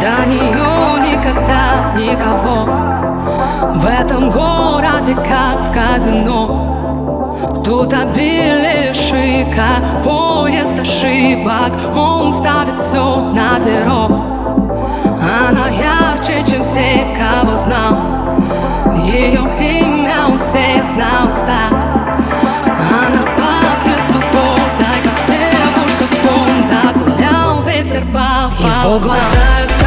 До нее никогда никого. В этом городе, как в казино. Тут обилие шика, поезд ошибок. Он ставит все на зеро. Она ярче, чем все, кого знал. Ее имя у всех на устах глаза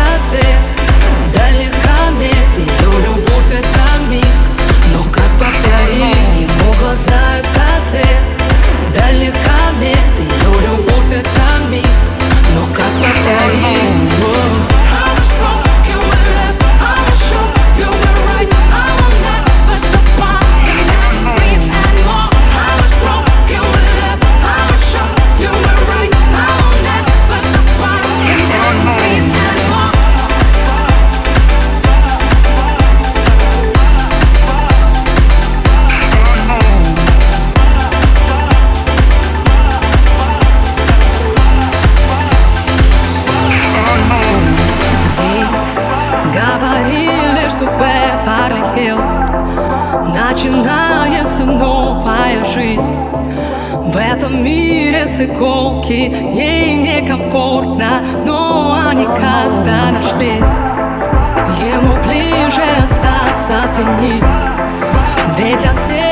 Начинается новая жизнь. В этом мире с иголки Ей некомфортно, но они когда-то нашлись. Ему ближе остаться в тени. Ведь я все